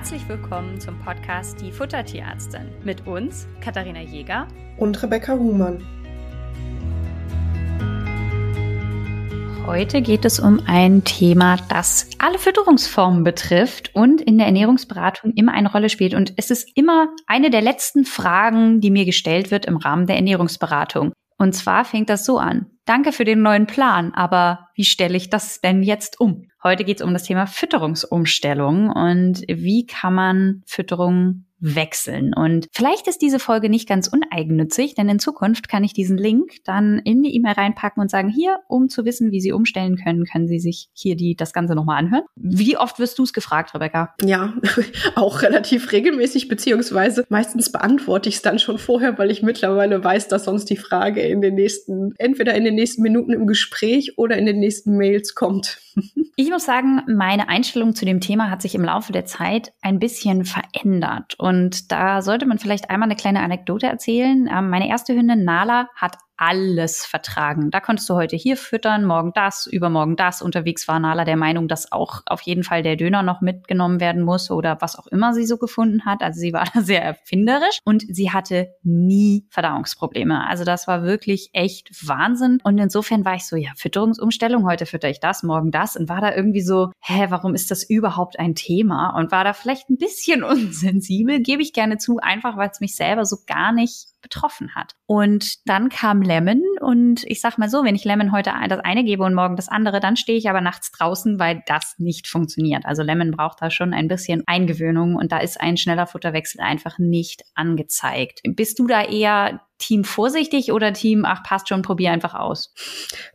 Herzlich willkommen zum Podcast Die Futtertierärztin mit uns, Katharina Jäger und Rebecca Huhmann. Heute geht es um ein Thema, das alle Fütterungsformen betrifft und in der Ernährungsberatung immer eine Rolle spielt. Und es ist immer eine der letzten Fragen, die mir gestellt wird im Rahmen der Ernährungsberatung. Und zwar fängt das so an. Danke für den neuen Plan, aber wie stelle ich das denn jetzt um? Heute geht es um das Thema Fütterungsumstellung und wie kann man Fütterung wechseln. Und vielleicht ist diese Folge nicht ganz uneigennützig, denn in Zukunft kann ich diesen Link dann in die E-Mail reinpacken und sagen, hier, um zu wissen, wie Sie umstellen können, können Sie sich hier die, das Ganze nochmal anhören. Wie oft wirst du es gefragt, Rebecca? Ja, auch relativ regelmäßig, beziehungsweise meistens beantworte ich es dann schon vorher, weil ich mittlerweile weiß, dass sonst die Frage in den nächsten, entweder in den nächsten Minuten im Gespräch oder in den nächsten Mails kommt. Ich muss sagen, meine Einstellung zu dem Thema hat sich im Laufe der Zeit ein bisschen verändert. Und da sollte man vielleicht einmal eine kleine Anekdote erzählen. Ähm, meine erste Hündin Nala hat alles vertragen. Da konntest du heute hier füttern, morgen das, übermorgen das. Unterwegs war Nala der Meinung, dass auch auf jeden Fall der Döner noch mitgenommen werden muss oder was auch immer sie so gefunden hat. Also sie war sehr erfinderisch und sie hatte nie Verdauungsprobleme. Also das war wirklich echt Wahnsinn. Und insofern war ich so, ja, Fütterungsumstellung, heute fütter ich das, morgen das und war da irgendwie so, hä, warum ist das überhaupt ein Thema? Und war da vielleicht ein bisschen unsensibel, gebe ich gerne zu, einfach weil es mich selber so gar nicht betroffen hat. Und dann kam Lemon und ich sag mal so, wenn ich Lemon heute das eine gebe und morgen das andere, dann stehe ich aber nachts draußen, weil das nicht funktioniert. Also Lemon braucht da schon ein bisschen Eingewöhnung und da ist ein schneller Futterwechsel einfach nicht angezeigt. Bist du da eher Team vorsichtig oder Team, ach, passt schon, probier einfach aus?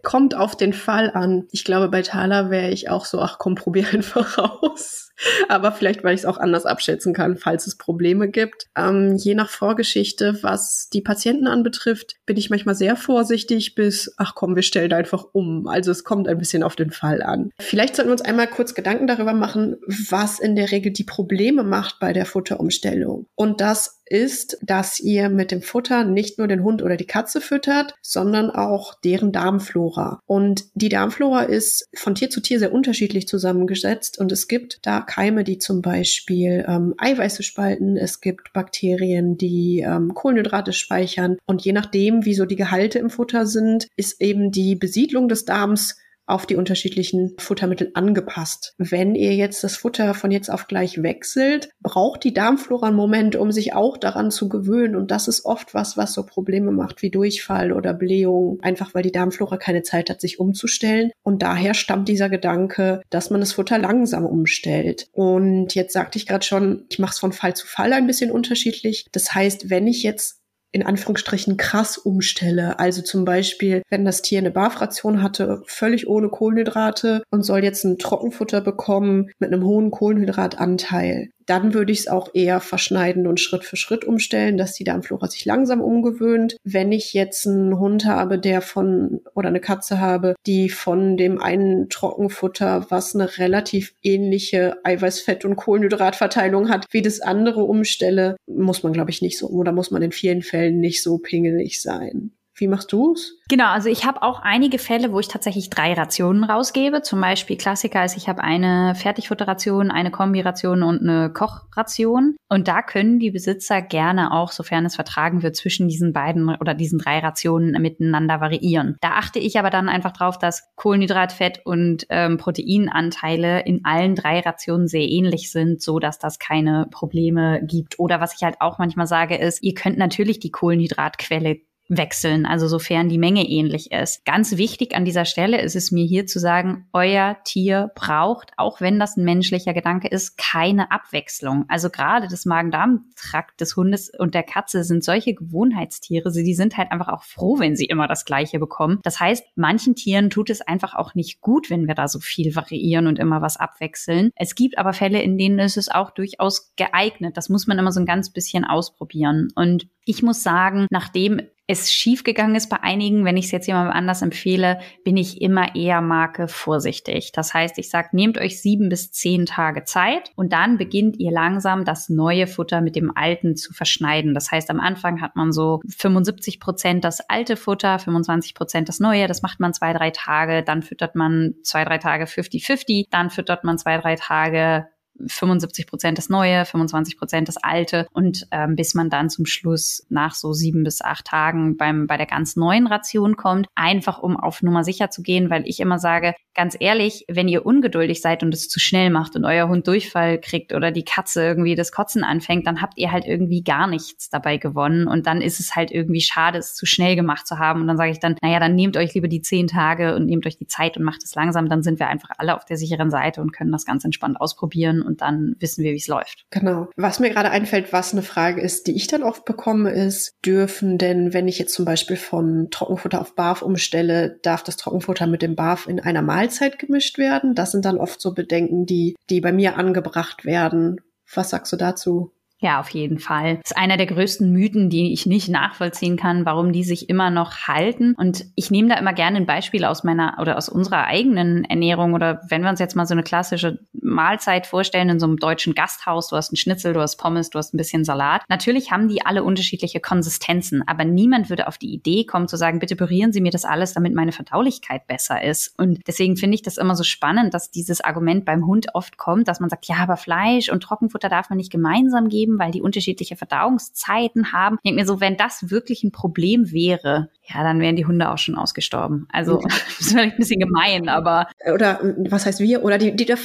Kommt auf den Fall an. Ich glaube, bei Thaler wäre ich auch so, ach komm, probier einfach aus. Aber vielleicht, weil ich es auch anders abschätzen kann, falls es Probleme gibt. Ähm, je nach Vorgeschichte, was die Patienten anbetrifft, bin ich manchmal sehr vorsichtig bis, ach komm, wir stellen einfach um. Also es kommt ein bisschen auf den Fall an. Vielleicht sollten wir uns einmal kurz Gedanken darüber machen, was in der Regel die Probleme macht bei der Futterumstellung. Und das ist, dass ihr mit dem Futter nicht nur den Hund oder die Katze füttert, sondern auch deren Darmflora. Und die Darmflora ist von Tier zu Tier sehr unterschiedlich zusammengesetzt und es gibt da Keime, die zum Beispiel ähm, Eiweiße spalten, es gibt Bakterien, die ähm, Kohlenhydrate speichern und je nachdem, wie so die Gehalte im Futter sind, ist eben die Besiedlung des Darms auf die unterschiedlichen Futtermittel angepasst. Wenn ihr jetzt das Futter von jetzt auf gleich wechselt, braucht die Darmflora einen Moment, um sich auch daran zu gewöhnen. Und das ist oft was, was so Probleme macht wie Durchfall oder Blähung, einfach weil die Darmflora keine Zeit hat, sich umzustellen. Und daher stammt dieser Gedanke, dass man das Futter langsam umstellt. Und jetzt sagte ich gerade schon, ich mache es von Fall zu Fall ein bisschen unterschiedlich. Das heißt, wenn ich jetzt in Anführungsstrichen krass umstelle. Also zum Beispiel, wenn das Tier eine Barfration hatte, völlig ohne Kohlenhydrate und soll jetzt ein Trockenfutter bekommen mit einem hohen Kohlenhydratanteil, dann würde ich es auch eher verschneiden und Schritt für Schritt umstellen, dass die Darmflora sich langsam umgewöhnt. Wenn ich jetzt einen Hund habe, der von oder eine Katze habe, die von dem einen Trockenfutter, was eine relativ ähnliche Eiweißfett- und Kohlenhydratverteilung hat, wie das andere umstelle, muss man, glaube ich, nicht so oder muss man in vielen Fällen nicht so pingelig sein. Wie machst du's? Genau, also ich habe auch einige Fälle, wo ich tatsächlich drei Rationen rausgebe. Zum Beispiel Klassiker ist, ich habe eine Fertigfutterration, eine Kombiration und eine Kochration. Und da können die Besitzer gerne auch, sofern es vertragen wird, zwischen diesen beiden oder diesen drei Rationen miteinander variieren. Da achte ich aber dann einfach drauf, dass Kohlenhydrat, Fett und ähm, Proteinanteile in allen drei Rationen sehr ähnlich sind, so dass das keine Probleme gibt. Oder was ich halt auch manchmal sage, ist, ihr könnt natürlich die Kohlenhydratquelle wechseln, also sofern die Menge ähnlich ist. Ganz wichtig an dieser Stelle ist es mir hier zu sagen, euer Tier braucht, auch wenn das ein menschlicher Gedanke ist, keine Abwechslung. Also gerade das Magen-Darm-Trakt des Hundes und der Katze sind solche Gewohnheitstiere, die sind halt einfach auch froh, wenn sie immer das Gleiche bekommen. Das heißt, manchen Tieren tut es einfach auch nicht gut, wenn wir da so viel variieren und immer was abwechseln. Es gibt aber Fälle, in denen ist es auch durchaus geeignet. Das muss man immer so ein ganz bisschen ausprobieren. Und ich muss sagen, nachdem es schiefgegangen ist bei einigen, wenn ich es jetzt jemandem anders empfehle, bin ich immer eher Marke vorsichtig. Das heißt, ich sage, nehmt euch sieben bis zehn Tage Zeit und dann beginnt ihr langsam das neue Futter mit dem alten zu verschneiden. Das heißt, am Anfang hat man so 75 Prozent das alte Futter, 25 Prozent das neue. Das macht man zwei, drei Tage. Dann füttert man zwei, drei Tage 50-50. Dann füttert man zwei, drei Tage 75 Prozent das Neue, 25 Prozent das Alte. Und ähm, bis man dann zum Schluss nach so sieben bis acht Tagen beim, bei der ganz neuen Ration kommt, einfach um auf Nummer sicher zu gehen, weil ich immer sage, ganz ehrlich, wenn ihr ungeduldig seid und es zu schnell macht und euer Hund Durchfall kriegt oder die Katze irgendwie das Kotzen anfängt, dann habt ihr halt irgendwie gar nichts dabei gewonnen. Und dann ist es halt irgendwie schade, es zu schnell gemacht zu haben. Und dann sage ich dann, naja, dann nehmt euch lieber die zehn Tage und nehmt euch die Zeit und macht es langsam, dann sind wir einfach alle auf der sicheren Seite und können das ganz entspannt ausprobieren und dann wissen wir, wie es läuft. Genau. Was mir gerade einfällt, was eine Frage ist, die ich dann oft bekomme, ist, dürfen denn, wenn ich jetzt zum Beispiel von Trockenfutter auf Barf umstelle, darf das Trockenfutter mit dem Barf in einer Mahlzeit gemischt werden? Das sind dann oft so Bedenken, die, die bei mir angebracht werden. Was sagst du dazu? Ja, auf jeden Fall. Das ist einer der größten Mythen, die ich nicht nachvollziehen kann, warum die sich immer noch halten. Und ich nehme da immer gerne ein Beispiel aus meiner oder aus unserer eigenen Ernährung oder wenn wir uns jetzt mal so eine klassische Mahlzeit vorstellen in so einem deutschen Gasthaus, du hast einen Schnitzel, du hast Pommes, du hast ein bisschen Salat. Natürlich haben die alle unterschiedliche Konsistenzen, aber niemand würde auf die Idee kommen zu sagen, bitte pürieren Sie mir das alles, damit meine Verdaulichkeit besser ist. Und deswegen finde ich das immer so spannend, dass dieses Argument beim Hund oft kommt, dass man sagt, ja, aber Fleisch und Trockenfutter darf man nicht gemeinsam geben weil die unterschiedliche Verdauungszeiten haben. Ich denke mir so, wenn das wirklich ein Problem wäre, ja, dann wären die Hunde auch schon ausgestorben. Also das ist vielleicht ein bisschen gemein, aber. Oder was heißt wir? Oder die, die der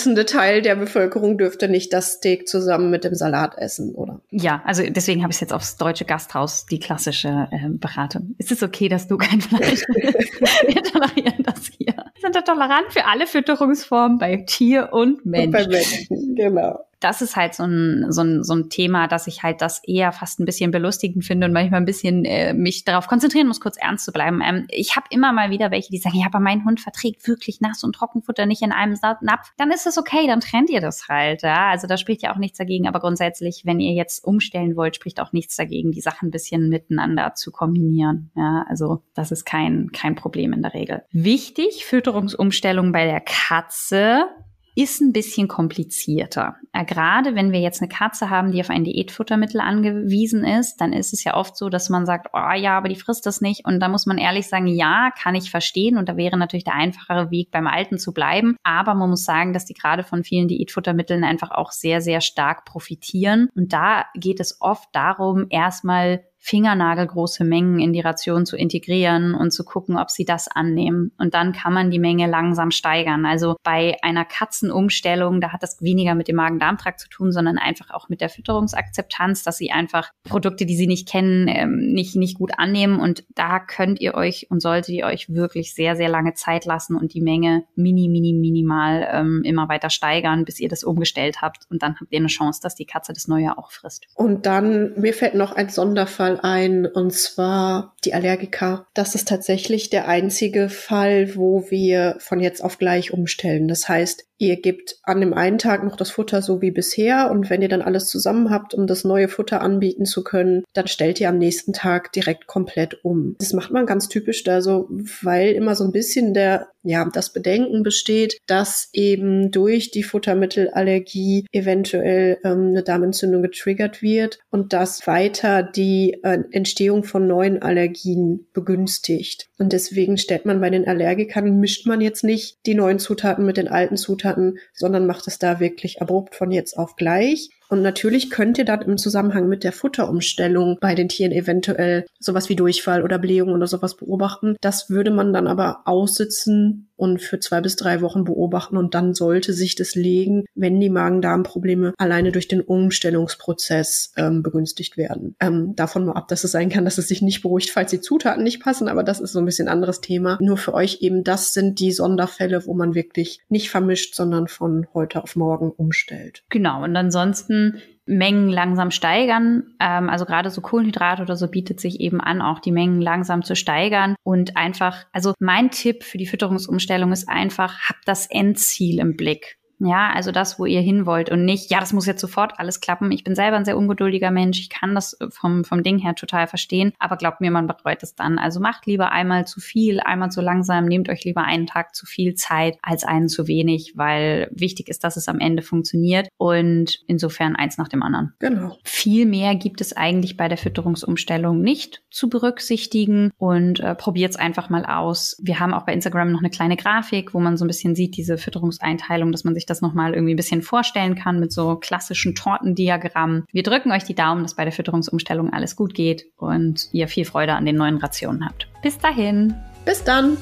fleischessende Teil der Bevölkerung dürfte nicht das Steak zusammen mit dem Salat essen, oder? Ja, also deswegen habe ich es jetzt aufs deutsche Gasthaus, die klassische äh, Beratung. Ist es okay, dass du kein Fleisch? Wir tolerieren das hier. Wir sind da tolerant für alle Fütterungsformen bei Tier und Mensch. Und bei Menschen, genau das ist halt so ein, so, ein, so ein Thema, dass ich halt das eher fast ein bisschen belustigend finde und manchmal ein bisschen äh, mich darauf konzentrieren muss, kurz ernst zu bleiben. Ähm, ich habe immer mal wieder welche, die sagen, ja, aber mein Hund verträgt wirklich Nass- und Trockenfutter nicht in einem Napf. Dann ist es okay, dann trennt ihr das halt. Ja? Also da spricht ja auch nichts dagegen. Aber grundsätzlich, wenn ihr jetzt umstellen wollt, spricht auch nichts dagegen, die Sachen ein bisschen miteinander zu kombinieren. Ja, also das ist kein, kein Problem in der Regel. Wichtig, Fütterungsumstellung bei der Katze ist ein bisschen komplizierter. Äh, gerade wenn wir jetzt eine Katze haben, die auf ein Diätfuttermittel angewiesen ist, dann ist es ja oft so, dass man sagt, oh ja, aber die frisst das nicht. Und da muss man ehrlich sagen, ja, kann ich verstehen. Und da wäre natürlich der einfachere Weg, beim Alten zu bleiben. Aber man muss sagen, dass die gerade von vielen Diätfuttermitteln einfach auch sehr, sehr stark profitieren. Und da geht es oft darum, erstmal fingernagelgroße Mengen in die Ration zu integrieren und zu gucken, ob sie das annehmen. Und dann kann man die Menge langsam steigern. Also bei einer Katzenumstellung, da hat das weniger mit dem Magen-Darm-Trakt zu tun, sondern einfach auch mit der Fütterungsakzeptanz, dass sie einfach Produkte, die sie nicht kennen, ähm, nicht, nicht gut annehmen. Und da könnt ihr euch und solltet ihr euch wirklich sehr, sehr lange Zeit lassen und die Menge mini, mini, minimal ähm, immer weiter steigern, bis ihr das umgestellt habt. Und dann habt ihr eine Chance, dass die Katze das Neue auch frisst. Und dann, mir fällt noch ein Sonderfall mal ein, und zwar die Allergiker. Das ist tatsächlich der einzige Fall, wo wir von jetzt auf gleich umstellen. Das heißt, Ihr gebt an dem einen Tag noch das Futter so wie bisher und wenn ihr dann alles zusammen habt, um das neue Futter anbieten zu können, dann stellt ihr am nächsten Tag direkt komplett um. Das macht man ganz typisch da so, weil immer so ein bisschen der, ja, das Bedenken besteht, dass eben durch die Futtermittelallergie eventuell ähm, eine Darmentzündung getriggert wird und das weiter die äh, Entstehung von neuen Allergien begünstigt. Und deswegen stellt man bei den Allergikern, mischt man jetzt nicht die neuen Zutaten mit den alten Zutaten, sondern macht es da wirklich abrupt von jetzt auf gleich. Und natürlich könnt ihr dann im Zusammenhang mit der Futterumstellung bei den Tieren eventuell sowas wie Durchfall oder Blähung oder sowas beobachten. Das würde man dann aber aussitzen und für zwei bis drei Wochen beobachten und dann sollte sich das legen, wenn die Magen-Darm-Probleme alleine durch den Umstellungsprozess ähm, begünstigt werden. Ähm, davon nur ab, dass es sein kann, dass es sich nicht beruhigt, falls die Zutaten nicht passen, aber das ist so ein bisschen anderes Thema. Nur für euch eben, das sind die Sonderfälle, wo man wirklich nicht vermischt, sondern von heute auf morgen umstellt. Genau, und ansonsten Mengen langsam steigern. Ähm, also gerade so Kohlenhydrate oder so bietet sich eben an, auch die Mengen langsam zu steigern und einfach, also mein Tipp für die Fütterungsumstellung ist einfach, habt das Endziel im Blick. Ja, also das, wo ihr hin wollt und nicht, ja, das muss jetzt sofort alles klappen. Ich bin selber ein sehr ungeduldiger Mensch. Ich kann das vom, vom Ding her total verstehen. Aber glaubt mir, man bereut es dann. Also macht lieber einmal zu viel, einmal zu langsam. Nehmt euch lieber einen Tag zu viel Zeit als einen zu wenig, weil wichtig ist, dass es am Ende funktioniert. Und insofern eins nach dem anderen. Genau. Viel mehr gibt es eigentlich bei der Fütterungsumstellung nicht zu berücksichtigen und äh, probiert es einfach mal aus. Wir haben auch bei Instagram noch eine kleine Grafik, wo man so ein bisschen sieht, diese Fütterungseinteilung, dass man sich das nochmal irgendwie ein bisschen vorstellen kann mit so klassischen Tortendiagrammen. Wir drücken euch die Daumen, dass bei der Fütterungsumstellung alles gut geht und ihr viel Freude an den neuen Rationen habt. Bis dahin. Bis dann.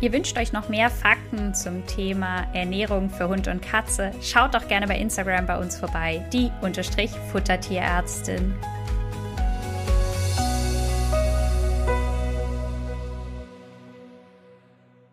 Ihr wünscht euch noch mehr Fakten zum Thema Ernährung für Hund und Katze? Schaut doch gerne bei Instagram bei uns vorbei, die Unterstrich Futtertierärztin.